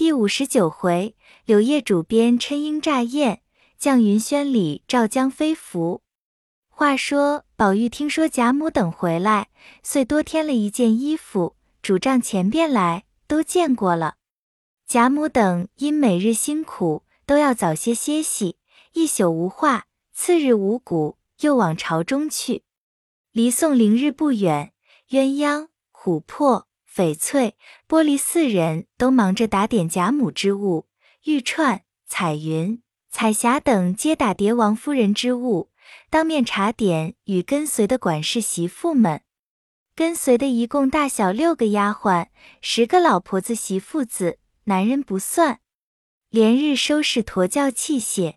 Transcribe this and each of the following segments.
第五十九回，柳叶主编春莺乍燕，绛云轩里照江飞拂。话说宝玉听说贾母等回来，遂多添了一件衣服，主帐前边来，都见过了。贾母等因每日辛苦，都要早些歇息，一宿无话。次日五谷，又往朝中去。离送灵日不远，鸳鸯、琥珀。翡翠、玻璃四人都忙着打点贾母之物，玉串、彩云、彩霞等皆打叠王夫人之物，当面查点与跟随的管事媳妇们。跟随的一共大小六个丫鬟，十个老婆子媳妇子，男人不算。连日收拾驼轿器械，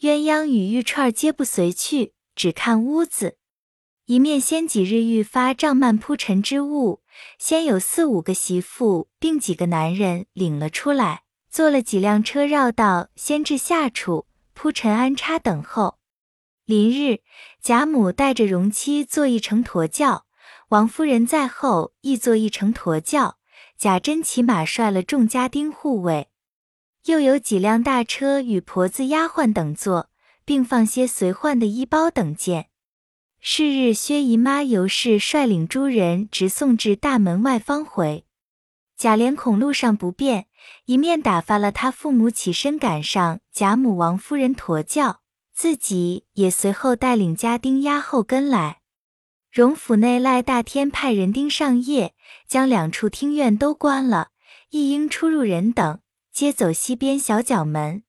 鸳鸯与玉串皆不随去，只看屋子。一面先几日愈发帐幔铺陈之物，先有四五个媳妇并几个男人领了出来，坐了几辆车绕道，先至下处铺陈安插等候。临日，贾母带着荣妻坐一乘驼轿，王夫人在后亦坐一乘驼轿，贾珍骑马率了众家丁护卫，又有几辆大车与婆子丫鬟等坐，并放些随换的衣包等件。是日，薛姨妈尤氏率领诸人直送至大门外方回。贾琏恐路上不便，一面打发了他父母起身赶上贾母、王夫人驮轿，自己也随后带领家丁押后跟来。荣府内赖大天派人丁上夜，将两处厅院都关了，一应出入人等皆走西边小角门。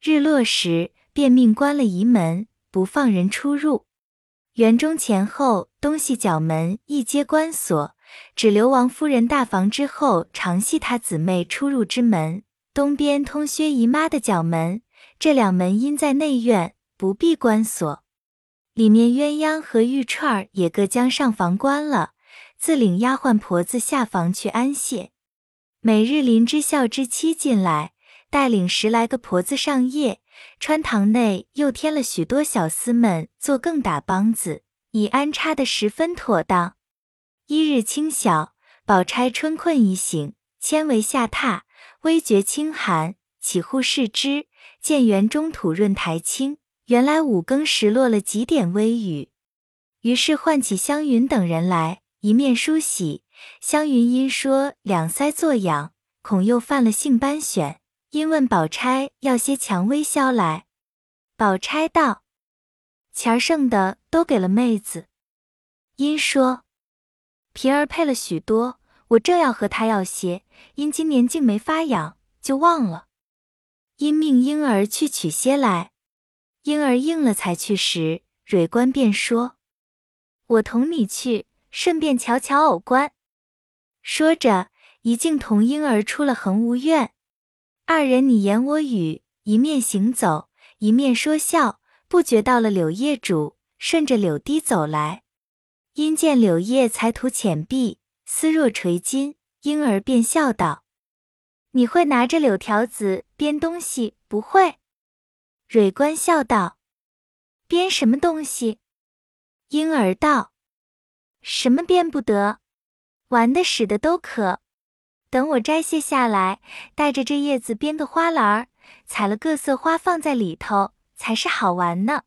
日落时，便命关了仪门，不放人出入。园中前后东西角门一皆关锁，只留王夫人大房之后常系她姊妹出入之门。东边通薛姨妈的角门，这两门因在内院，不必关锁。里面鸳鸯和玉钏儿也各将上房关了，自领丫鬟婆子下房去安歇。每日林之孝之妻进来，带领十来个婆子上夜。穿堂内又添了许多小厮们做更打梆子，已安插得十分妥当。一日清晓，宝钗春困已醒，纤维下榻，微觉清寒，起户视之，见园中土润苔青，原来五更时落了几点微雨。于是唤起湘云等人来，一面梳洗。湘云因说两腮作痒，恐又犯了性斑癣。因问宝钗要些蔷薇消来，宝钗道：“钱儿剩的都给了妹子。”因说：“平儿配了许多，我正要和她要些，因今年竟没发痒，就忘了。”因命婴儿去取些来，婴儿应了才去时，蕊官便说：“我同你去，顺便瞧瞧藕官。”说着，一径同婴儿出了恒芜院。二人你言我语，一面行走，一面说笑，不觉到了柳叶主，顺着柳堤走来。因见柳叶才涂浅碧，丝若垂金，婴儿便笑道：“你会拿着柳条子编东西不会？”蕊官笑道：“编什么东西？”婴儿道：“什么编不得，玩的使的都可。”等我摘卸下来，带着这叶子编的花篮儿，采了各色花放在里头，才是好玩呢。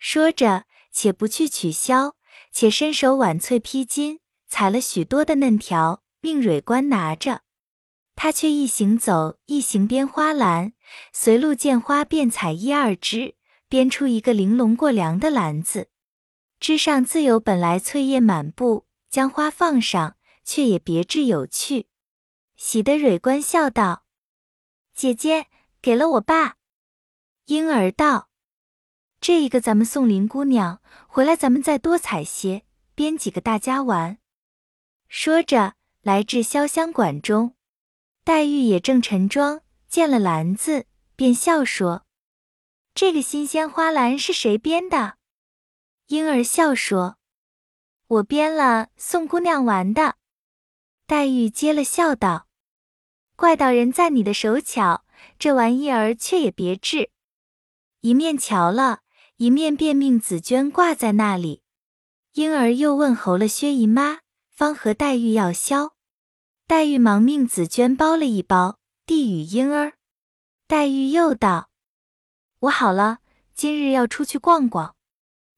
说着，且不去取消，且伸手挽翠披巾，采了许多的嫩条，命蕊官拿着。他却一行走，一行编花篮，随路见花便采一二枝，编出一个玲珑过梁的篮子，枝上自有本来翠叶满布，将花放上，却也别致有趣。喜得蕊官笑道：“姐姐给了我爸。”婴儿道：“这一个咱们送林姑娘回来，咱们再多采些，编几个大家玩。”说着，来至潇湘馆中，黛玉也正晨妆，见了篮子，便笑说：“这个新鲜花篮是谁编的？”婴儿笑说：“我编了，送姑娘玩的。”黛玉接了笑道。怪道人赞你的手巧，这玩意儿却也别致。一面瞧了一面，便命紫鹃挂在那里。婴儿又问候了薛姨妈，方和黛玉要消。黛玉忙命紫鹃包了一包，递与婴儿。黛玉又道：“我好了，今日要出去逛逛，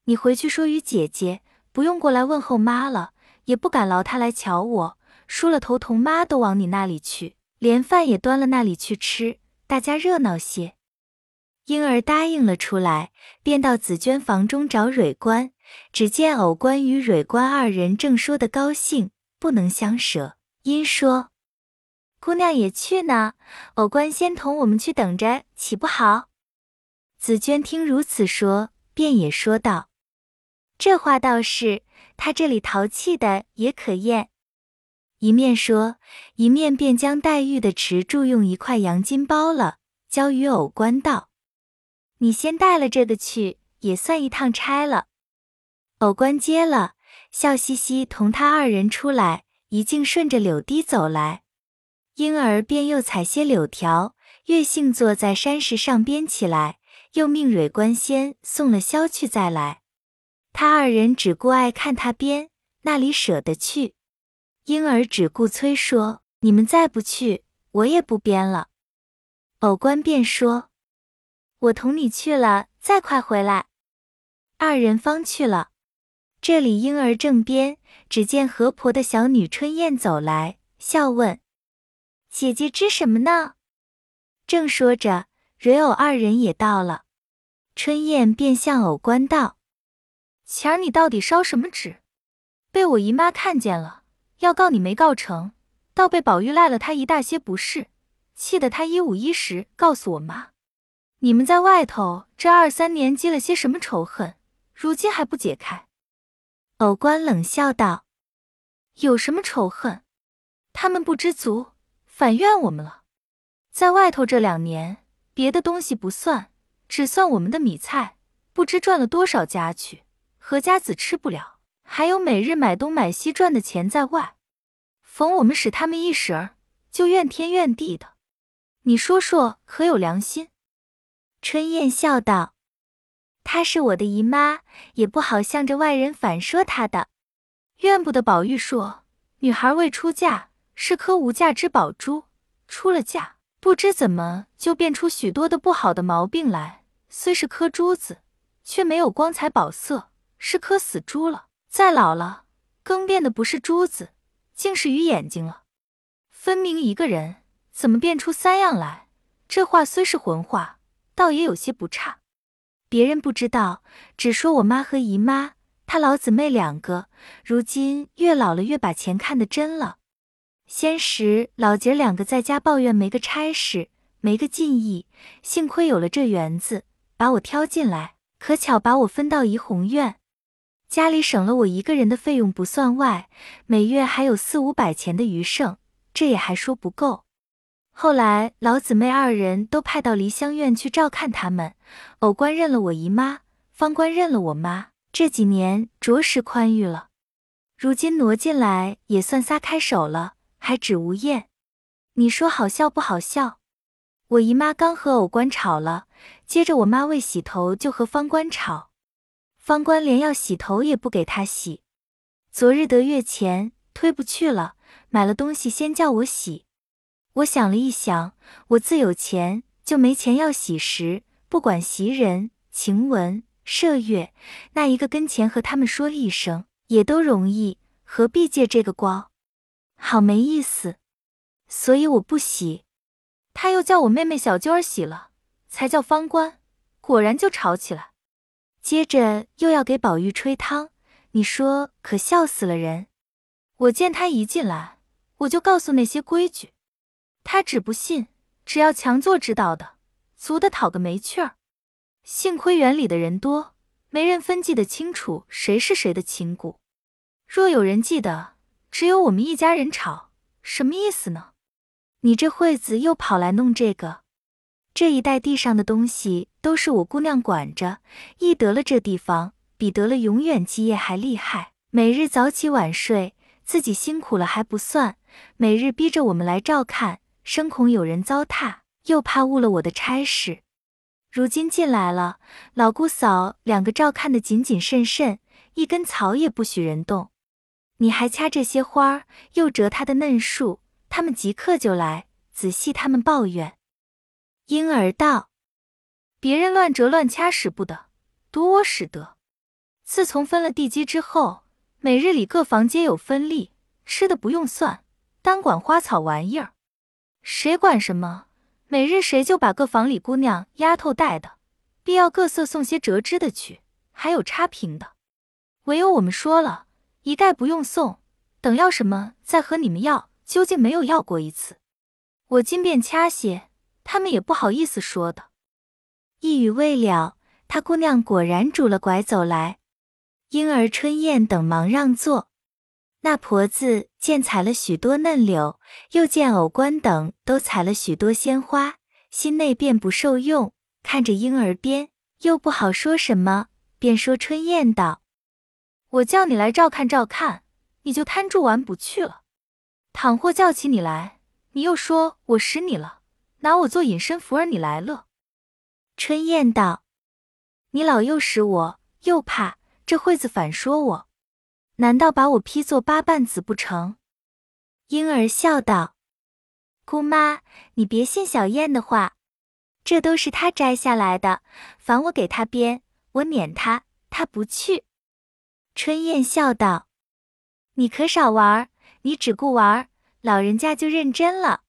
你回去说与姐姐，不用过来问候妈了，也不敢劳她来瞧我。梳了头，同妈都往你那里去，连饭也端了那里去吃，大家热闹些。”婴儿答应了出来，便到紫娟房中找蕊官。只见藕官与蕊官二人正说得高兴，不能相舍，因说：“姑娘也去呢，藕官先同我们去等着，岂不好？”紫娟听如此说，便也说道：“这话倒是，他这里淘气的也可厌。”一面说，一面便将黛玉的池柱用一块洋金包了，交与藕官道。你先带了这个去，也算一趟差了。偶官接了，笑嘻嘻同他二人出来，一径顺着柳堤走来。婴儿便又采些柳条，月杏坐在山石上编起来，又命蕊官先送了箫去再来。他二人只顾爱看他编，那里舍得去？婴儿只顾催说：“你们再不去，我也不编了。”偶官便说。我同你去了，再快回来。二人方去了。这里婴儿正编，只见河婆的小女春燕走来，笑问：“姐姐织什么呢？”正说着，蕊藕二人也到了。春燕便向藕官道：“前儿你到底烧什么纸？被我姨妈看见了，要告你没告成，倒被宝玉赖了他一大些不是，气得他一五一十告诉我妈。”你们在外头这二三年积了些什么仇恨，如今还不解开？偶官冷笑道：“有什么仇恨？他们不知足，反怨我们了。在外头这两年，别的东西不算，只算我们的米菜，不知赚了多少家去，何家子吃不了，还有每日买东买西赚的钱在外。逢我们使他们一时儿，就怨天怨地的。你说说，可有良心？”春燕笑道：“她是我的姨妈，也不好向着外人反说她的。怨不得宝玉说，女孩未出嫁是颗无价之宝珠，出了嫁，不知怎么就变出许多的不好的毛病来。虽是颗珠子，却没有光彩宝色，是颗死珠了。再老了，更变的不是珠子，竟是鱼眼睛了。分明一个人，怎么变出三样来？这话虽是混话。”倒也有些不差，别人不知道，只说我妈和姨妈，她老姊妹两个，如今越老了越把钱看得真了。先时老姐两个在家抱怨没个差事，没个进意，幸亏有了这园子，把我挑进来，可巧把我分到怡红院，家里省了我一个人的费用不算外，每月还有四五百钱的余剩，这也还说不够。后来老姊妹二人都派到梨香院去照看他们，偶官认了我姨妈，方官认了我妈。这几年着实宽裕了，如今挪进来也算撒开手了，还只无厌。你说好笑不好笑？我姨妈刚和偶官吵了，接着我妈为洗头就和方官吵，方官连要洗头也不给他洗。昨日得月钱推不去了，买了东西先叫我洗。我想了一想，我自有钱，就没钱要洗时，不管袭人、晴雯、麝月，那一个跟前和他们说一声，也都容易，何必借这个光？好没意思，所以我不洗。他又叫我妹妹小娟儿洗了，才叫方官，果然就吵起来。接着又要给宝玉吹汤，你说可笑死了人。我见他一进来，我就告诉那些规矩。他只不信，只要强作指导的，足的讨个没趣儿。幸亏园里的人多，没人分记得清楚谁是谁的亲故。若有人记得，只有我们一家人吵，什么意思呢？你这惠子又跑来弄这个，这一带地上的东西都是我姑娘管着，一得了这地方，比得了永远基业还厉害。每日早起晚睡，自己辛苦了还不算，每日逼着我们来照看。生恐有人糟蹋，又怕误了我的差事。如今进来了，老姑嫂两个照看的谨谨慎慎，一根草也不许人动。你还掐这些花儿，又折它的嫩树，他们即刻就来，仔细他们抱怨。婴儿道：“别人乱折乱掐使不得，独我使得。自从分了地基之后，每日里各房皆有分利，吃的不用算，单管花草玩意儿。谁管什么？每日谁就把各房里姑娘丫头带的，必要各色送些折枝的去，还有插瓶的。唯有我们说了一概不用送，等要什么再和你们要。究竟没有要过一次。我今便掐些。”他们也不好意思说的。一语未了，他姑娘果然拄了拐走来。婴儿、春燕等忙让座。那婆子见采了许多嫩柳，又见藕官等都采了许多鲜花，心内便不受用。看着婴儿边，又不好说什么，便说春燕道：“我叫你来照看照看，你就贪住玩不去了。倘或叫起你来，你又说我使你了。”拿我做隐身符儿，你来了。春燕道：“你老又使我，又怕这惠子反说我，难道把我批作八瓣子不成？”婴儿笑道：“姑妈，你别信小燕的话，这都是她摘下来的。烦我给她编，我撵她，她不去。”春燕笑道：“你可少玩儿，你只顾玩儿，老人家就认真了。”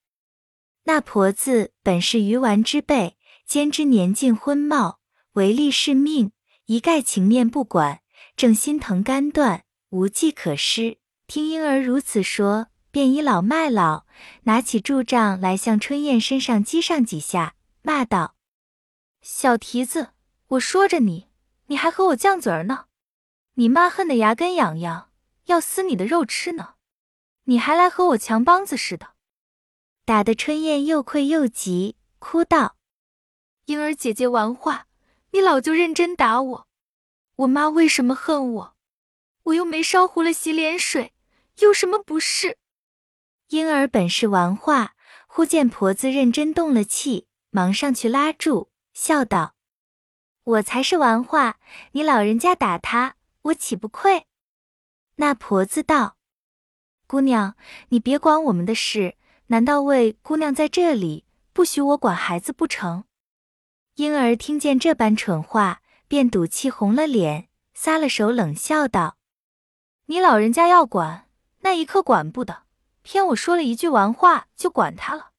那婆子本是鱼丸之辈，兼之年近昏耄，唯利是命，一概情面不管，正心疼肝断，无计可施。听婴儿如此说，便倚老卖老，拿起柱杖来向春燕身上击上几下，骂道：“小蹄子，我说着你，你还和我犟嘴儿呢！你妈恨得牙根痒痒，要撕你的肉吃呢，你还来和我强梆子似的。”打得春燕又愧又急，哭道：“婴儿姐姐玩话，你老就认真打我。我妈为什么恨我？我又没烧糊了洗脸水，有什么不是？”婴儿本是玩话，忽见婆子认真动了气，忙上去拉住，笑道：“我才是玩话，你老人家打他，我岂不愧？”那婆子道：“姑娘，你别管我们的事。”难道为姑娘在这里不许我管孩子不成？婴儿听见这般蠢话，便赌气红了脸，撒了手，冷笑道：“你老人家要管，那一刻管不得，偏我说了一句玩话就管他了。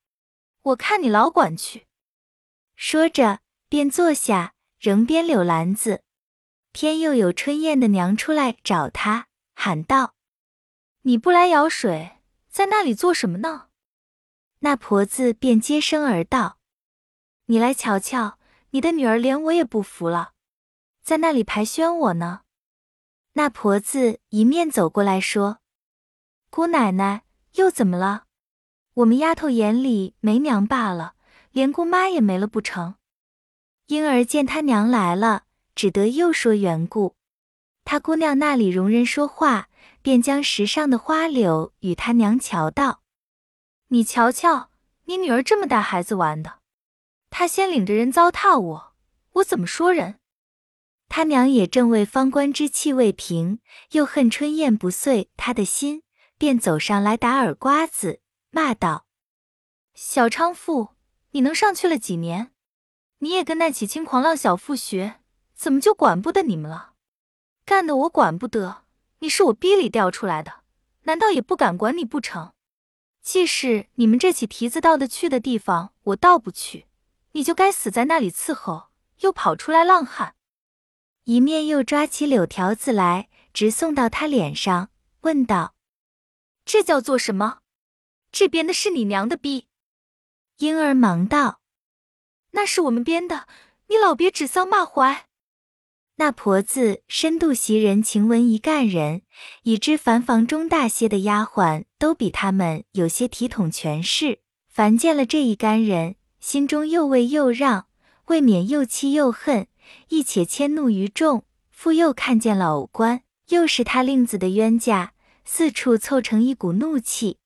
我看你老管去。”说着便坐下，仍编柳篮子。偏又有春燕的娘出来找他，喊道：“你不来舀水，在那里做什么呢？”那婆子便接声而道：“你来瞧瞧，你的女儿连我也不服了，在那里排宣我呢。”那婆子一面走过来说：“姑奶奶又怎么了？我们丫头眼里没娘罢了，连姑妈也没了不成？”婴儿见他娘来了，只得又说缘故。他姑娘那里容人说话，便将石上的花柳与他娘瞧道。你瞧瞧，你女儿这么大孩子玩的，她先领着人糟蹋我，我怎么说人？他娘也正为方官之气未平，又恨春燕不遂他的心，便走上来打耳瓜子，骂道：“小娼妇，你能上去了几年？你也跟那起轻狂浪小妇学，怎么就管不得你们了？干的我管不得，你是我逼里调出来的，难道也不敢管你不成？”既是你们这起蹄子到得去的地方，我到不去，你就该死在那里伺候，又跑出来浪汉。一面又抓起柳条子来，直送到他脸上，问道：“这叫做什么？这编的是你娘的逼？”婴儿忙道：“那是我们编的，你老别指桑骂槐。”那婆子深度袭人晴雯一干人，已知凡房中大些的丫鬟都比他们有些体统权势。凡见了这一干人，心中又畏又让，未免又气又恨，亦且迁怒于众。复又看见了偶官，又是他令子的冤家，四处凑成一股怒气。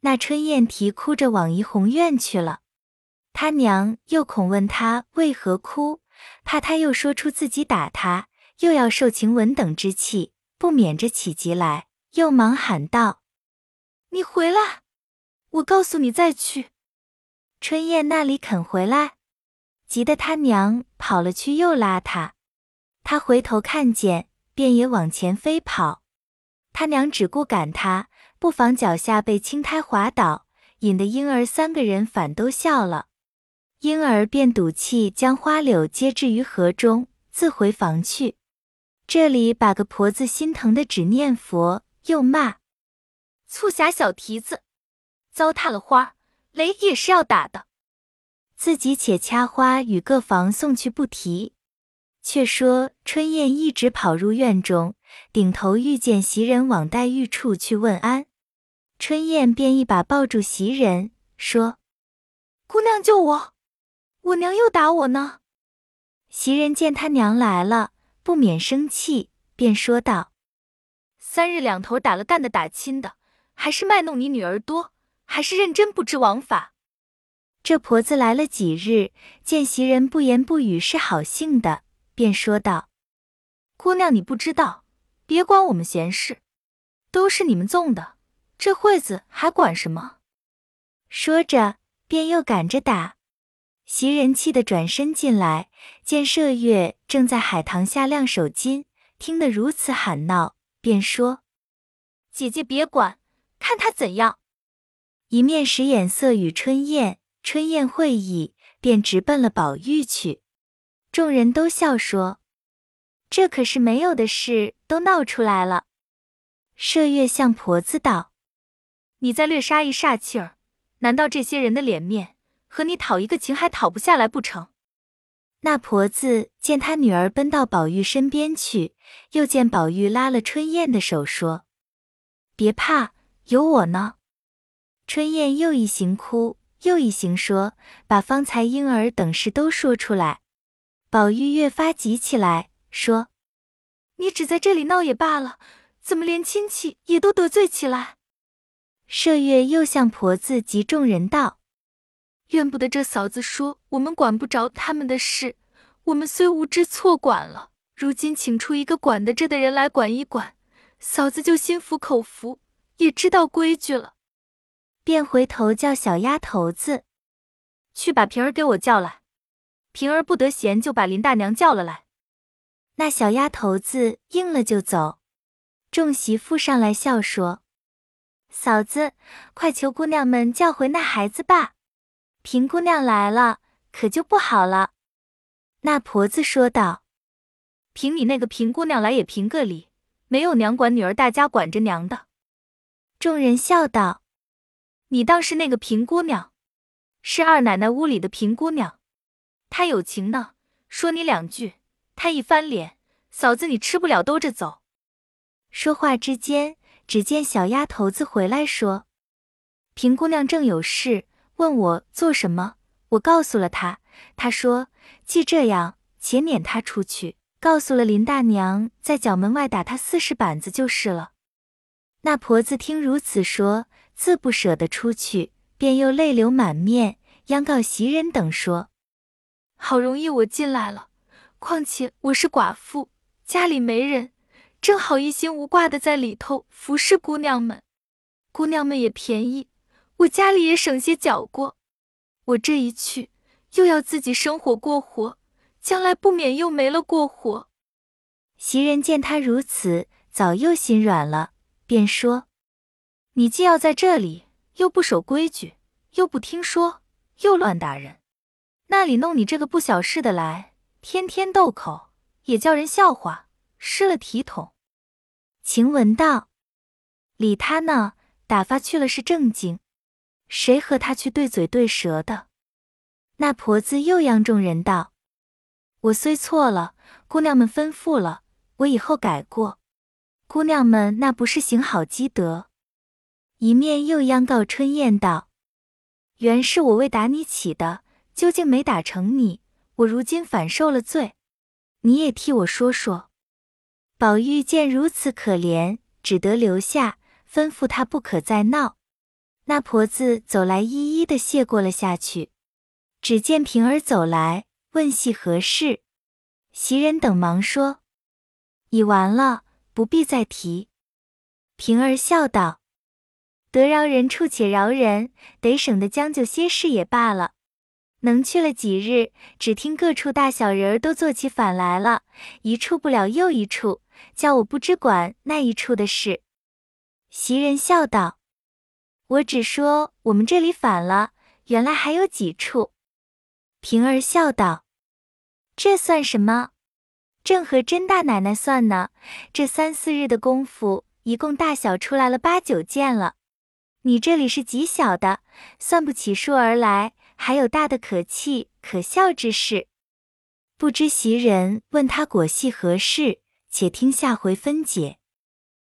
那春燕啼哭着往怡红院去了，他娘又恐问他为何哭。怕他又说出自己打他，又要受晴雯等之气，不免着起急来，又忙喊道：“你回来！我告诉你再去。春燕那里肯回来？急得他娘跑了去，又拉他。他回头看见，便也往前飞跑。他娘只顾赶他，不妨脚下被青苔滑倒，引得婴儿三个人反都笑了。婴儿便赌气将花柳接置于河中，自回房去。这里把个婆子心疼的只念佛，又骂促狭小蹄子，糟蹋了花，雷也是要打的。自己且掐花与各房送去不提。却说春燕一直跑入院中，顶头遇见袭人往黛玉处去问安，春燕便一把抱住袭人，说：“姑娘救我，我娘又打我呢。”袭人见他娘来了，不免生气，便说道：“三日两头打了干的打亲的，还是卖弄你女儿多，还是认真不知王法？”这婆子来了几日，见袭人不言不语，是好性的。便说道：“姑娘，你不知道，别管我们闲事，都是你们纵的，这会子还管什么？”说着，便又赶着打。袭人气得转身进来，见麝月正在海棠下晾手巾，听得如此喊闹，便说：“姐姐别管，看他怎样。”一面使眼色与春燕，春燕会意，便直奔了宝玉去。众人都笑说：“这可是没有的事，都闹出来了。”麝月向婆子道：“你再略杀一煞气儿，难道这些人的脸面和你讨一个情还讨不下来不成？”那婆子见她女儿奔到宝玉身边去，又见宝玉拉了春燕的手，说：“别怕，有我呢。”春燕又一行哭，又一行说，把方才婴儿等事都说出来。宝玉越发急起来，说：“你只在这里闹也罢了，怎么连亲戚也都得罪起来？”麝月又向婆子及众人道：“怨不得这嫂子说我们管不着他们的事，我们虽无知错管了，如今请出一个管得着的人来管一管，嫂子就心服口服，也知道规矩了。”便回头叫小丫头子去把平儿给我叫来。平儿不得闲，就把林大娘叫了来。那小丫头子应了就走。众媳妇上来笑说：“嫂子，快求姑娘们叫回那孩子吧。平姑娘来了，可就不好了。”那婆子说道：“凭你那个平姑娘来也凭个理，没有娘管女儿，大家管着娘的。”众人笑道：“你当是那个平姑娘，是二奶奶屋里的平姑娘。”他有情呢，说你两句，他一翻脸，嫂子你吃不了兜着走。说话之间，只见小丫头子回来说：“平姑娘正有事，问我做什么。我告诉了她，她说既这样，且撵她出去，告诉了林大娘，在角门外打她四十板子就是了。”那婆子听如此说，自不舍得出去，便又泪流满面，央告袭人等说。好容易我进来了，况且我是寡妇，家里没人，正好一心无挂的在里头服侍姑娘们，姑娘们也便宜，我家里也省些搅过。我这一去，又要自己生火过活，将来不免又没了过活。袭人见他如此，早又心软了，便说：“你既要在这里，又不守规矩，又不听说，又乱打人。”那里弄你这个不小事的来，天天斗口，也叫人笑话，失了体统。晴雯道：“理他呢，打发去了是正经，谁和他去对嘴对舌的？”那婆子又央众人道：“我虽错了，姑娘们吩咐了，我以后改过。姑娘们那不是行好积德。”一面又央告春燕道：“原是我为打你起的。”究竟没打成你，我如今反受了罪，你也替我说说。宝玉见如此可怜，只得留下，吩咐他不可再闹。那婆子走来，一一的谢过了下去。只见平儿走来，问系何事，袭人等忙说：“已完了，不必再提。”平儿笑道：“得饶人处且饶人，得省得将就些事也罢了。”能去了几日，只听各处大小人儿都做起反来了，一处不了又一处，叫我不知管那一处的事。袭人笑道：“我只说我们这里反了，原来还有几处。”平儿笑道：“这算什么？正和甄大奶奶算呢。这三四日的功夫，一共大小出来了八九件了。你这里是极小的，算不起数而来。”还有大的可气可笑之事，不知袭人问他果系何事，且听下回分解。